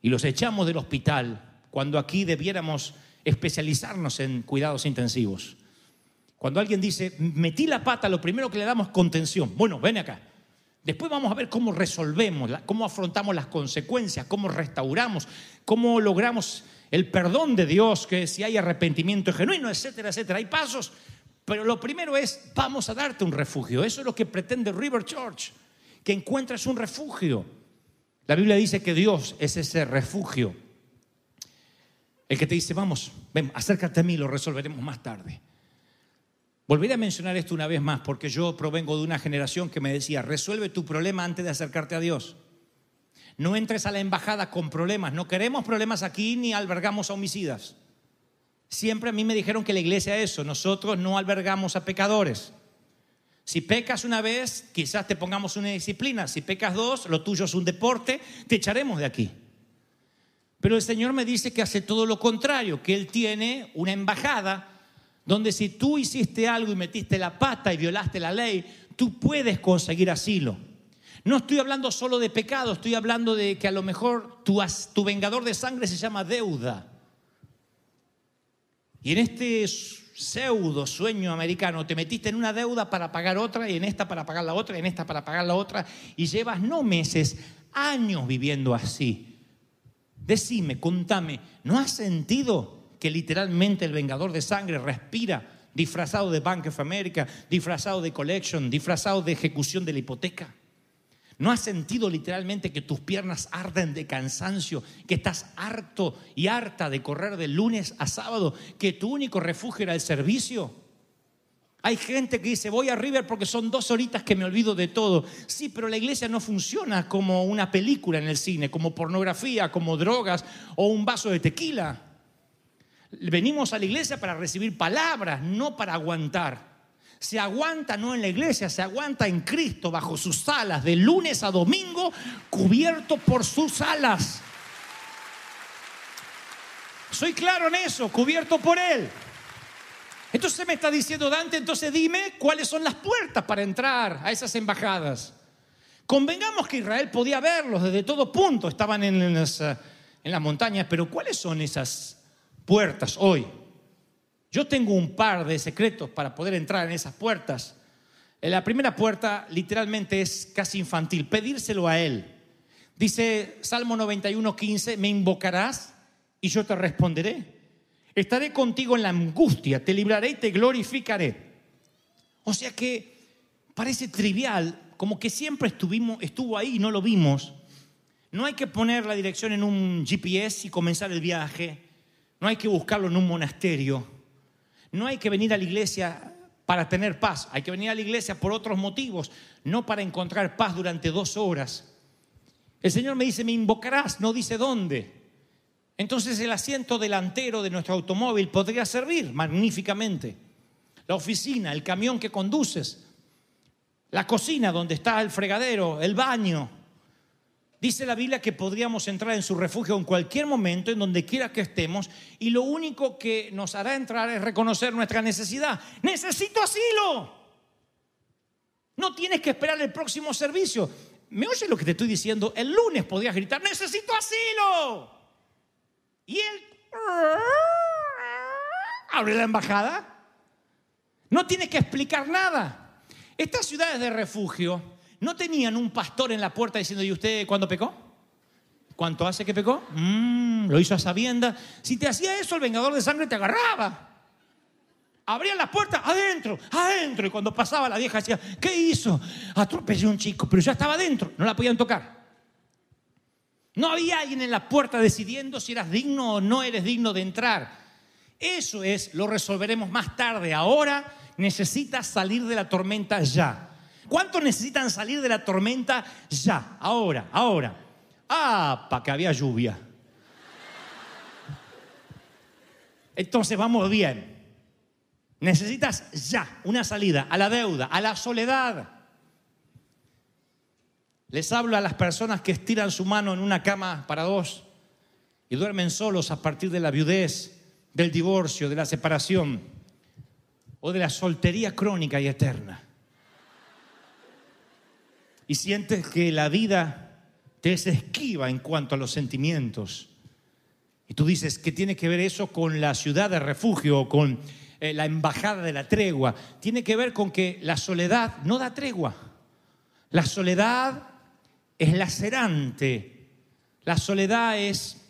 Y los echamos del hospital cuando aquí debiéramos especializarnos en cuidados intensivos. Cuando alguien dice, metí la pata, lo primero que le damos contención. Bueno, ven acá. Después vamos a ver cómo resolvemos, cómo afrontamos las consecuencias, cómo restauramos, cómo logramos el perdón de Dios, que si hay arrepentimiento genuino, etcétera, etcétera. Hay pasos, pero lo primero es, vamos a darte un refugio. Eso es lo que pretende River Church, que encuentres un refugio. La Biblia dice que Dios es ese refugio. El que te dice, vamos, ven, acércate a mí, lo resolveremos más tarde. Volveré a mencionar esto una vez más porque yo provengo de una generación que me decía, resuelve tu problema antes de acercarte a Dios. No entres a la embajada con problemas. No queremos problemas aquí ni albergamos a homicidas. Siempre a mí me dijeron que la iglesia es eso. Nosotros no albergamos a pecadores. Si pecas una vez, quizás te pongamos una disciplina. Si pecas dos, lo tuyo es un deporte, te echaremos de aquí. Pero el Señor me dice que hace todo lo contrario, que Él tiene una embajada donde si tú hiciste algo y metiste la pata y violaste la ley, tú puedes conseguir asilo. No estoy hablando solo de pecado, estoy hablando de que a lo mejor tu, tu vengador de sangre se llama deuda. Y en este pseudo sueño americano te metiste en una deuda para pagar otra y en esta para pagar la otra y en esta para pagar la otra y llevas no meses, años viviendo así. Decime, contame, ¿no has sentido que literalmente el vengador de sangre respira disfrazado de Bank of America, disfrazado de collection, disfrazado de ejecución de la hipoteca. ¿No has sentido literalmente que tus piernas arden de cansancio, que estás harto y harta de correr de lunes a sábado, que tu único refugio era el servicio? Hay gente que dice, voy a River porque son dos horitas que me olvido de todo. Sí, pero la iglesia no funciona como una película en el cine, como pornografía, como drogas o un vaso de tequila. Venimos a la iglesia para recibir palabras, no para aguantar. Se aguanta no en la iglesia, se aguanta en Cristo, bajo sus alas, de lunes a domingo, cubierto por sus alas. Soy claro en eso, cubierto por Él. Entonces me está diciendo Dante, entonces dime cuáles son las puertas para entrar a esas embajadas. Convengamos que Israel podía verlos desde todo punto, estaban en las, en las montañas, pero ¿cuáles son esas puertas hoy. Yo tengo un par de secretos para poder entrar en esas puertas. La primera puerta literalmente es casi infantil, pedírselo a Él. Dice Salmo 91, 15, me invocarás y yo te responderé. Estaré contigo en la angustia, te libraré y te glorificaré. O sea que parece trivial, como que siempre estuvimos, estuvo ahí y no lo vimos. No hay que poner la dirección en un GPS y comenzar el viaje. No hay que buscarlo en un monasterio. No hay que venir a la iglesia para tener paz. Hay que venir a la iglesia por otros motivos, no para encontrar paz durante dos horas. El Señor me dice, me invocarás, no dice dónde. Entonces el asiento delantero de nuestro automóvil podría servir magníficamente. La oficina, el camión que conduces, la cocina donde está el fregadero, el baño, Dice la Biblia que podríamos entrar en su refugio en cualquier momento, en donde quiera que estemos, y lo único que nos hará entrar es reconocer nuestra necesidad. Necesito asilo. No tienes que esperar el próximo servicio. ¿Me oyes lo que te estoy diciendo? El lunes podrías gritar, necesito asilo. Y él abre la embajada. No tienes que explicar nada. Estas ciudades de refugio no tenían un pastor en la puerta diciendo, ¿y usted cuándo pecó? ¿Cuánto hace que pecó? Mm, lo hizo a sabienda. Si te hacía eso, el vengador de sangre te agarraba. Abrían las puertas, adentro, adentro. Y cuando pasaba la vieja decía, ¿qué hizo? Atropelló a un chico, pero ya estaba adentro, no la podían tocar. No había alguien en la puerta decidiendo si eras digno o no eres digno de entrar. Eso es, lo resolveremos más tarde. Ahora necesitas salir de la tormenta ya. ¿Cuántos necesitan salir de la tormenta ya? Ahora, ahora. Ah, para que había lluvia. Entonces vamos bien. Necesitas ya una salida a la deuda, a la soledad. Les hablo a las personas que estiran su mano en una cama para dos y duermen solos a partir de la viudez, del divorcio, de la separación o de la soltería crónica y eterna. Y sientes que la vida te es esquiva en cuanto a los sentimientos. Y tú dices, ¿qué tiene que ver eso con la ciudad de refugio o con eh, la embajada de la tregua? Tiene que ver con que la soledad no da tregua. La soledad es lacerante. La soledad es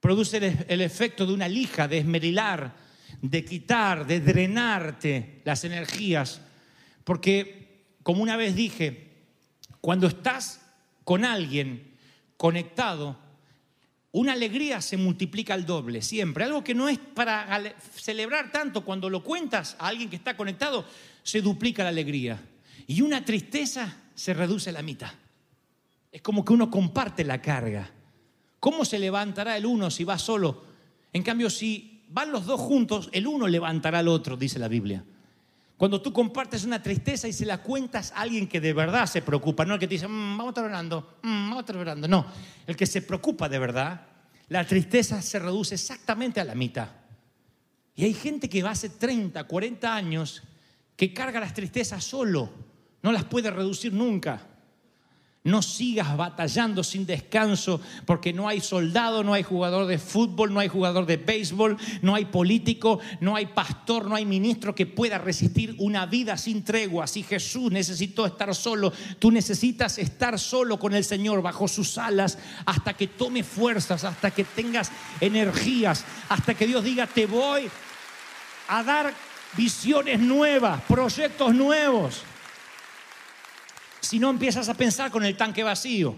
produce el, el efecto de una lija, de esmerilar, de quitar, de drenarte las energías. Porque, como una vez dije, cuando estás con alguien conectado, una alegría se multiplica al doble, siempre. Algo que no es para celebrar tanto, cuando lo cuentas a alguien que está conectado, se duplica la alegría. Y una tristeza se reduce a la mitad. Es como que uno comparte la carga. ¿Cómo se levantará el uno si va solo? En cambio, si van los dos juntos, el uno levantará al otro, dice la Biblia. Cuando tú compartes una tristeza y se la cuentas a alguien que de verdad se preocupa, no el que te dice, mm, vamos a estar orando, mm, vamos a estar orando, no, el que se preocupa de verdad, la tristeza se reduce exactamente a la mitad. Y hay gente que va hace 30, 40 años que carga las tristezas solo, no las puede reducir nunca. No sigas batallando sin descanso porque no hay soldado, no hay jugador de fútbol, no hay jugador de béisbol, no hay político, no hay pastor, no hay ministro que pueda resistir una vida sin tregua. Si Jesús necesitó estar solo, tú necesitas estar solo con el Señor bajo sus alas hasta que tome fuerzas, hasta que tengas energías, hasta que Dios diga, te voy a dar visiones nuevas, proyectos nuevos. Si no empiezas a pensar con el tanque vacío,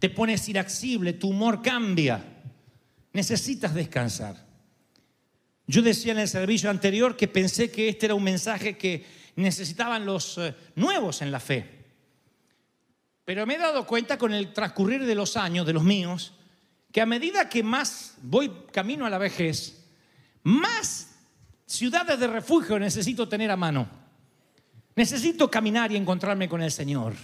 te pones irascible, tu humor cambia. Necesitas descansar. Yo decía en el servicio anterior que pensé que este era un mensaje que necesitaban los eh, nuevos en la fe. Pero me he dado cuenta con el transcurrir de los años, de los míos, que a medida que más voy camino a la vejez, más ciudades de refugio necesito tener a mano. Necesito caminar y encontrarme con el Señor.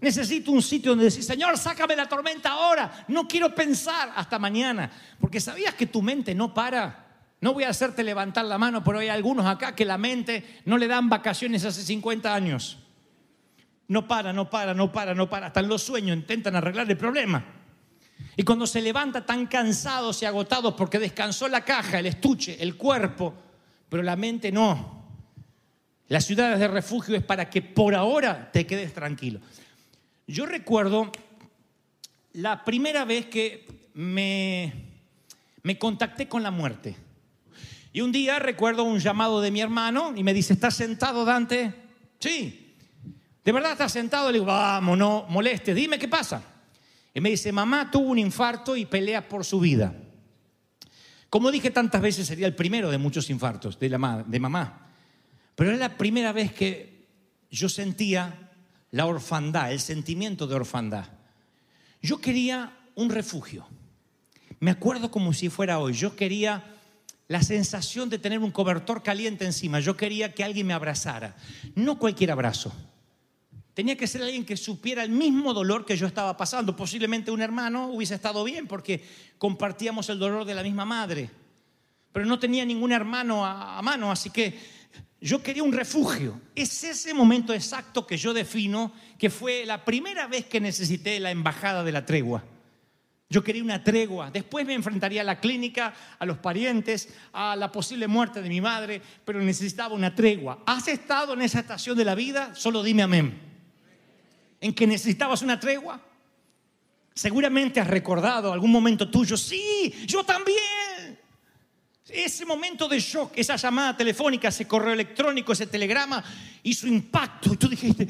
Necesito un sitio donde decir, Señor, sácame la tormenta ahora. No quiero pensar hasta mañana. Porque sabías que tu mente no para. No voy a hacerte levantar la mano, pero hay algunos acá que la mente no le dan vacaciones hace 50 años. No para, no para, no para, no para. Hasta en los sueños intentan arreglar el problema. Y cuando se levanta tan cansados y agotados porque descansó la caja, el estuche, el cuerpo, pero la mente no. Las ciudades de refugio es para que por ahora te quedes tranquilo. Yo recuerdo la primera vez que me, me contacté con la muerte. Y un día recuerdo un llamado de mi hermano y me dice, ¿estás sentado, Dante? Sí. ¿De verdad estás sentado? Le digo, vamos, no moleste, dime qué pasa. Y me dice, mamá tuvo un infarto y pelea por su vida. Como dije tantas veces, sería el primero de muchos infartos de, la, de mamá. Pero era la primera vez que yo sentía la orfandad, el sentimiento de orfandad. Yo quería un refugio. Me acuerdo como si fuera hoy. Yo quería la sensación de tener un cobertor caliente encima. Yo quería que alguien me abrazara. No cualquier abrazo. Tenía que ser alguien que supiera el mismo dolor que yo estaba pasando. Posiblemente un hermano hubiese estado bien porque compartíamos el dolor de la misma madre. Pero no tenía ningún hermano a, mano, así que yo quería un refugio. Es ese momento exacto que yo defino que fue la primera vez que necesité la embajada de la tregua. Yo quería una tregua. Después me enfrentaría a la clínica, a los parientes, a la posible muerte de mi madre, pero necesitaba una tregua. ¿Has estado en esa estación de la vida? Solo dime amén. ¿En que necesitabas una tregua? Seguramente has recordado algún momento tuyo. Sí, yo también. Ese momento de shock, esa llamada telefónica, ese correo electrónico, ese telegrama, hizo impacto. Y tú dijiste,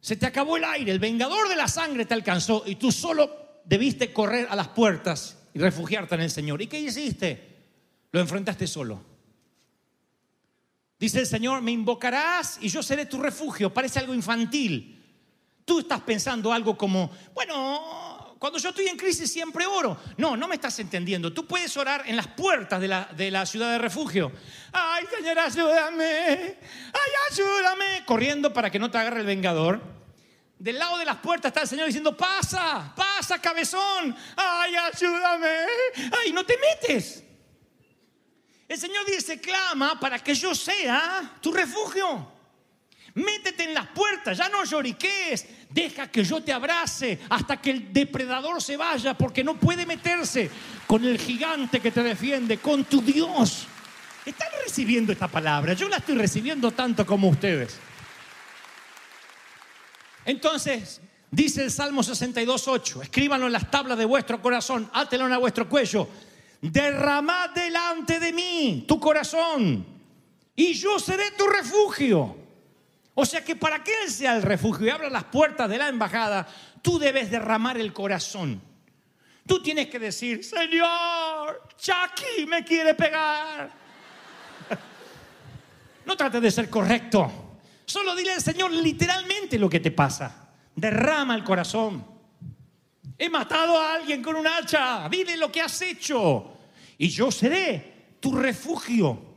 se te acabó el aire, el vengador de la sangre te alcanzó y tú solo debiste correr a las puertas y refugiarte en el Señor. ¿Y qué hiciste? Lo enfrentaste solo. Dice el Señor, me invocarás y yo seré tu refugio. Parece algo infantil. tú estás pensando algo como, bueno, cuando yo estoy en crisis siempre oro. No, no me estás entendiendo. Tú puedes orar en las puertas de la, de la ciudad de refugio. Ay, Señor, ayúdame. Ay, ayúdame. Corriendo para que no te agarre el vengador. Del lado de las puertas está el Señor diciendo, pasa, pasa, cabezón. Ay, ayúdame. Ay, no te metes. El Señor dice, clama para que yo sea tu refugio. Métete en las puertas, ya no lloriques. Deja que yo te abrace hasta que el depredador se vaya, porque no puede meterse con el gigante que te defiende, con tu Dios. ¿Están recibiendo esta palabra? Yo la estoy recibiendo tanto como ustedes. Entonces, dice el Salmo 62.8, escríbanlo en las tablas de vuestro corazón, átelo a vuestro cuello derramad delante de mí tu corazón y yo seré tu refugio. O sea que para que Él sea el refugio y abra las puertas de la embajada, tú debes derramar el corazón. Tú tienes que decir, Señor, Chucky me quiere pegar. No trates de ser correcto. Solo dile al Señor literalmente lo que te pasa. Derrama el corazón. He matado a alguien con un hacha. Dile lo que has hecho. Y yo seré tu refugio.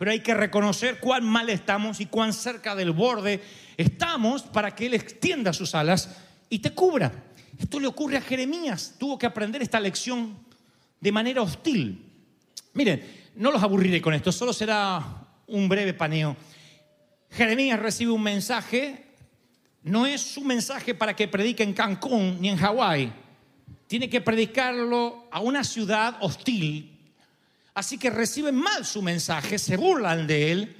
Pero hay que reconocer cuán mal estamos y cuán cerca del borde estamos para que Él extienda sus alas y te cubra. Esto le ocurre a Jeremías. Tuvo que aprender esta lección de manera hostil. Miren, no los aburriré con esto, solo será un breve paneo. Jeremías recibe un mensaje, no es su mensaje para que predique en Cancún ni en Hawái, tiene que predicarlo a una ciudad hostil. Así que reciben mal su mensaje, se burlan de él.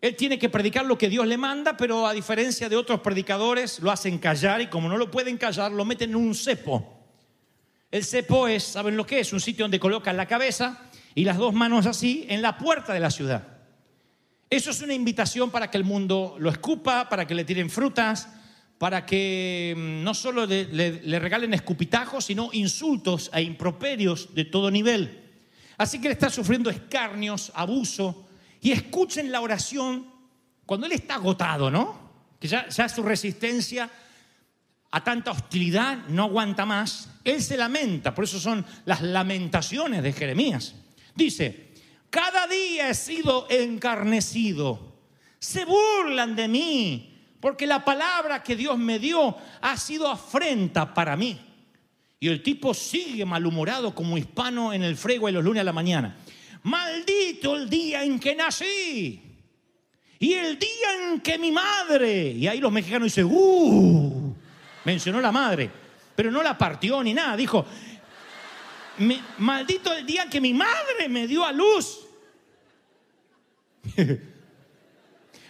Él tiene que predicar lo que Dios le manda, pero a diferencia de otros predicadores, lo hacen callar y como no lo pueden callar, lo meten en un cepo. El cepo es, ¿saben lo que es? Un sitio donde colocan la cabeza y las dos manos así en la puerta de la ciudad. Eso es una invitación para que el mundo lo escupa, para que le tiren frutas, para que mm, no solo le, le- le regalen escupitajos, sino insultos e improperios de todo nivel. Así que él está sufriendo escarnios, abuso, y escuchen la oración cuando él está agotado, ¿no? Que ya, ya su resistencia a tanta hostilidad no aguanta más. Él se lamenta, por eso son las lamentaciones de Jeremías. Dice, cada día he sido encarnecido, se burlan de mí, porque la palabra que Dios me dio ha sido afrenta para mí. Y el tipo sigue malhumorado como hispano en el frego y los lunes a la mañana. Maldito el día en que nací. Y el día en que mi madre. Y ahí los mexicanos dicen, ¡uh! Mencionó la madre. Pero no la partió ni nada. Dijo, "Me- maldito el día en que mi madre me dio a luz.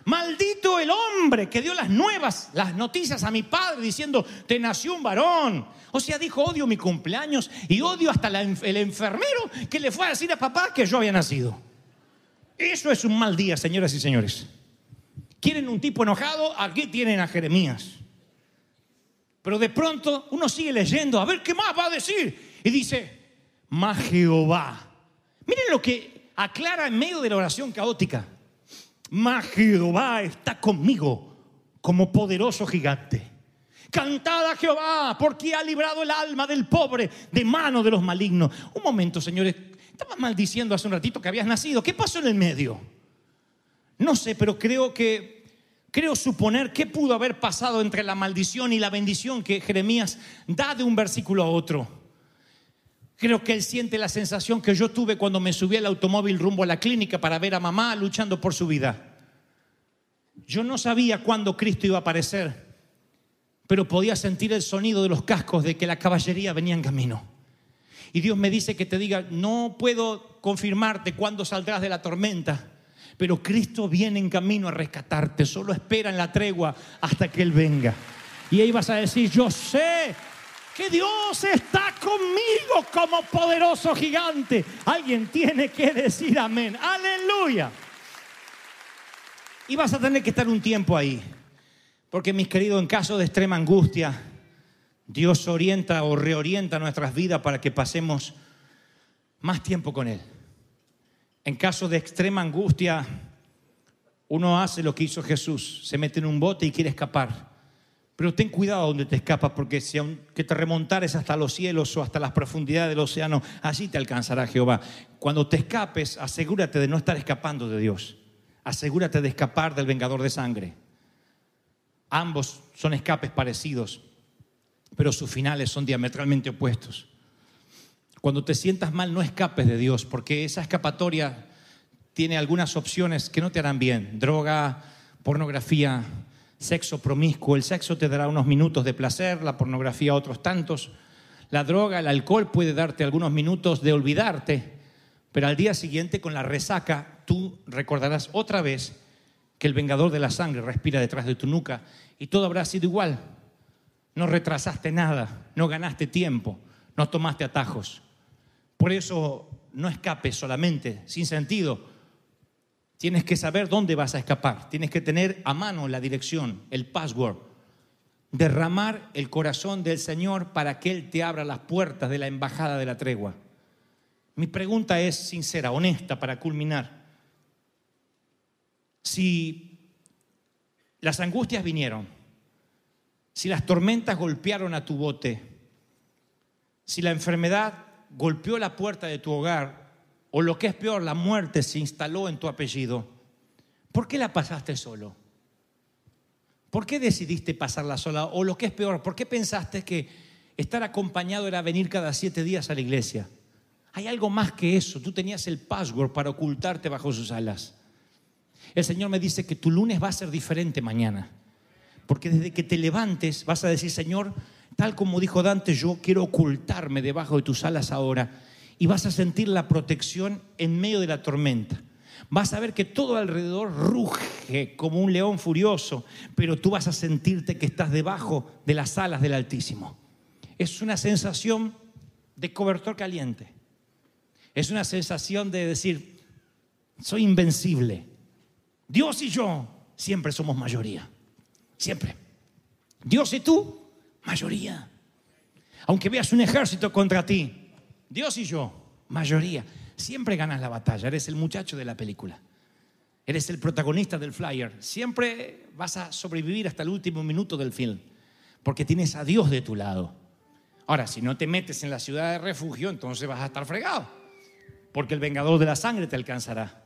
Maldito el hombre que dio las nuevas, las noticias a mi padre diciendo, te nació un varón. O sea, dijo, odio mi cumpleaños y odio hasta el enfermero que le fue a decir a papá que yo había nacido. Eso es un mal día, señoras y señores. ¿Quieren un tipo enojado? Aquí tienen a Jeremías. Pero de pronto uno sigue leyendo, a ver qué más va a decir. Y dice, más Jehová. Miren lo que aclara en medio de la oración caótica. Mas Jehová está conmigo como poderoso gigante. Cantad a Jehová porque ha librado el alma del pobre de mano de los malignos. Un momento, señores. Estabas maldiciendo hace un ratito que habías nacido. ¿Qué pasó en el medio? No sé, pero creo que creo suponer qué pudo haber pasado entre la maldición y la bendición que Jeremías da de un versículo a otro. Creo que él siente la sensación que yo tuve cuando me subí al automóvil rumbo a la clínica para ver a mamá luchando por su vida. Yo no sabía cuándo Cristo iba a aparecer, pero podía sentir el sonido de los cascos de que la caballería venía en camino. Y Dios me dice que te diga, no puedo confirmarte cuándo saldrás de la tormenta, pero Cristo viene en camino a rescatarte, solo espera en la tregua hasta que Él venga. Y ahí vas a decir, yo sé que Dios está conmigo como poderoso gigante. Alguien tiene que decir amén. Aleluya. Y vas a tener que estar un tiempo ahí. Porque mis queridos, en caso de extrema angustia, Dios orienta o reorienta nuestras vidas para que pasemos más tiempo con Él. En caso de extrema angustia, uno hace lo que hizo Jesús, se mete en un bote y quiere escapar. Pero ten cuidado donde te escapas, porque si aunque te remontares hasta los cielos o hasta las profundidades del océano, allí te alcanzará Jehová. Cuando te escapes, asegúrate de no estar escapando de Dios. Asegúrate de escapar del vengador de sangre. Ambos son escapes parecidos, pero sus finales son diametralmente opuestos. Cuando te sientas mal, no escapes de Dios, porque esa escapatoria tiene algunas opciones que no te harán bien. Droga, pornografía, sexo promiscuo. El sexo te dará unos minutos de placer, la pornografía otros tantos. La droga, el alcohol puede darte algunos minutos de olvidarte, pero al día siguiente con la resaca tú recordarás otra vez que el vengador de la sangre respira detrás de tu nuca y todo habrá sido igual. No retrasaste nada, no ganaste tiempo, no tomaste atajos. Por eso no escapes solamente, sin sentido. Tienes que saber dónde vas a escapar, tienes que tener a mano la dirección, el password. Derramar el corazón del Señor para que Él te abra las puertas de la embajada de la tregua. Mi pregunta es sincera, honesta, para culminar. Si las angustias vinieron, si las tormentas golpearon a tu bote, si la enfermedad golpeó la puerta de tu hogar, o lo que es peor, la muerte se instaló en tu apellido, ¿por qué la pasaste solo? ¿Por qué decidiste pasarla sola? O lo que es peor, ¿por qué pensaste que estar acompañado era venir cada siete días a la iglesia? Hay algo más que eso. Tú tenías el password para ocultarte bajo sus alas. El Señor me dice que tu lunes va a ser diferente mañana. Porque desde que te levantes vas a decir, Señor, tal como dijo Dante, yo quiero ocultarme debajo de tus alas ahora. Y vas a sentir la protección en medio de la tormenta. Vas a ver que todo alrededor ruge como un león furioso, pero tú vas a sentirte que estás debajo de las alas del Altísimo. Es una sensación de cobertor caliente. Es una sensación de decir, soy invencible. Dios y yo siempre somos mayoría. Siempre. Dios y tú, mayoría. Aunque veas un ejército contra ti, Dios y yo, mayoría. Siempre ganas la batalla. Eres el muchacho de la película. Eres el protagonista del flyer. Siempre vas a sobrevivir hasta el último minuto del film. Porque tienes a Dios de tu lado. Ahora, si no te metes en la ciudad de refugio, entonces vas a estar fregado. Porque el vengador de la sangre te alcanzará.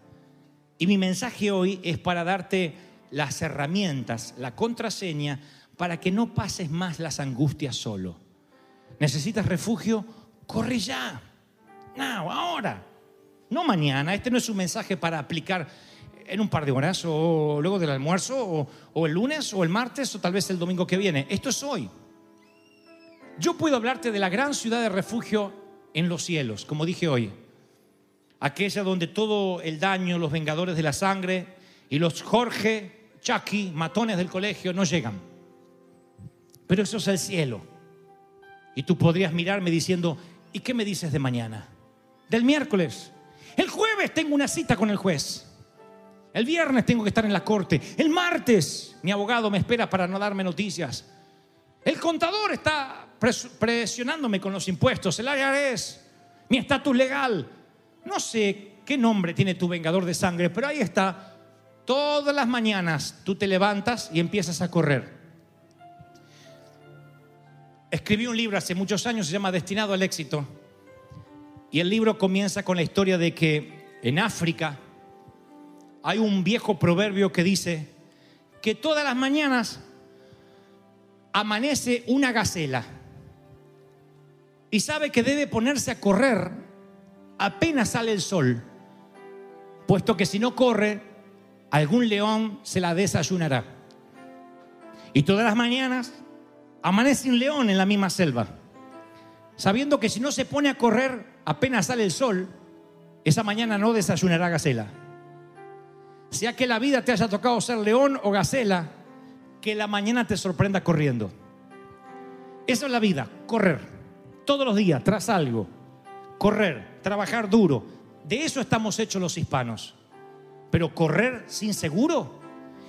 Y mi mensaje hoy es para darte las herramientas, la contraseña, para que no pases más las angustias solo. ¿Necesitas refugio? Corre ya. No, ahora. No mañana. Este no es un mensaje para aplicar en un par de horas o luego del almuerzo o, o el lunes o el martes o tal vez el domingo que viene. Esto es hoy. Yo puedo hablarte de la gran ciudad de refugio en los cielos, como dije hoy. Aquella donde todo el daño, los vengadores de la sangre y los Jorge, Chucky, matones del colegio no llegan. Pero eso es el cielo. Y tú podrías mirarme diciendo, ¿y qué me dices de mañana? Del miércoles. El jueves tengo una cita con el juez. El viernes tengo que estar en la corte. El martes mi abogado me espera para no darme noticias. El contador está pres- presionándome con los impuestos. El IRS, mi estatus legal. No sé qué nombre tiene tu vengador de sangre, pero ahí está. Todas las mañanas tú te levantas y empiezas a correr. Escribí un libro hace muchos años, se llama Destinado al éxito. Y el libro comienza con la historia de que en África hay un viejo proverbio que dice que todas las mañanas amanece una gacela y sabe que debe ponerse a correr apenas sale el sol, puesto que si no corre, algún león se la desayunará. Y todas las mañanas amanece un león en la misma selva, sabiendo que si no se pone a correr apenas sale el sol, esa mañana no desayunará gacela. Sea que la vida te haya tocado ser león o gacela, que la mañana te sorprenda corriendo. Esa es la vida, correr. Todos los días, tras algo. Correr, trabajar duro. De eso estamos hechos los hispanos. Pero correr sin seguro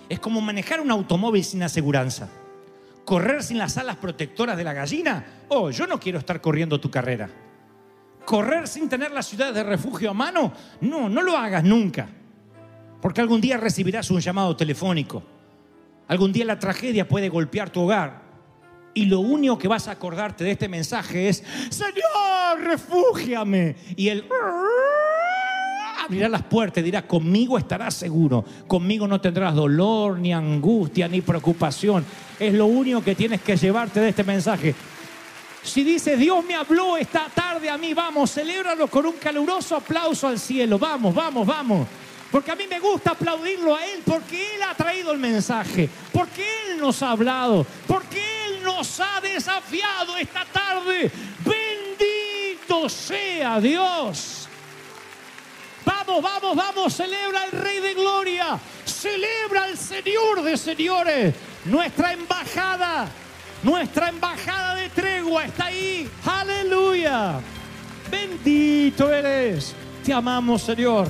es como manejar un automóvil sin aseguranza. Correr sin las alas protectoras de la gallina. Oh, yo no quiero estar corriendo tu carrera. Correr sin tener la ciudad de refugio a mano. No, no lo hagas nunca. Porque algún día recibirás un llamado telefónico. Algún día la tragedia puede golpear tu hogar. Y lo único que vas a acordarte de este mensaje es, Señor, refúgiame. Y él abrirá las puertas y dirá, conmigo estarás seguro, conmigo no tendrás dolor, ni angustia, ni preocupación. Es lo único que tienes que llevarte de este mensaje. Si dices, Dios me habló esta tarde a mí, vamos, celébralo con un caluroso aplauso al cielo. Vamos, vamos, vamos. Porque a mí me gusta aplaudirlo a Él, porque Él ha traído el mensaje, porque Él nos ha hablado, porque Él ha desafiado esta tarde. Bendito sea Dios. Vamos, vamos, vamos, celebra al Rey de Gloria, celebra al Señor de señores, nuestra embajada, nuestra embajada de tregua está ahí. Aleluya. Bendito eres. Te amamos, Señor.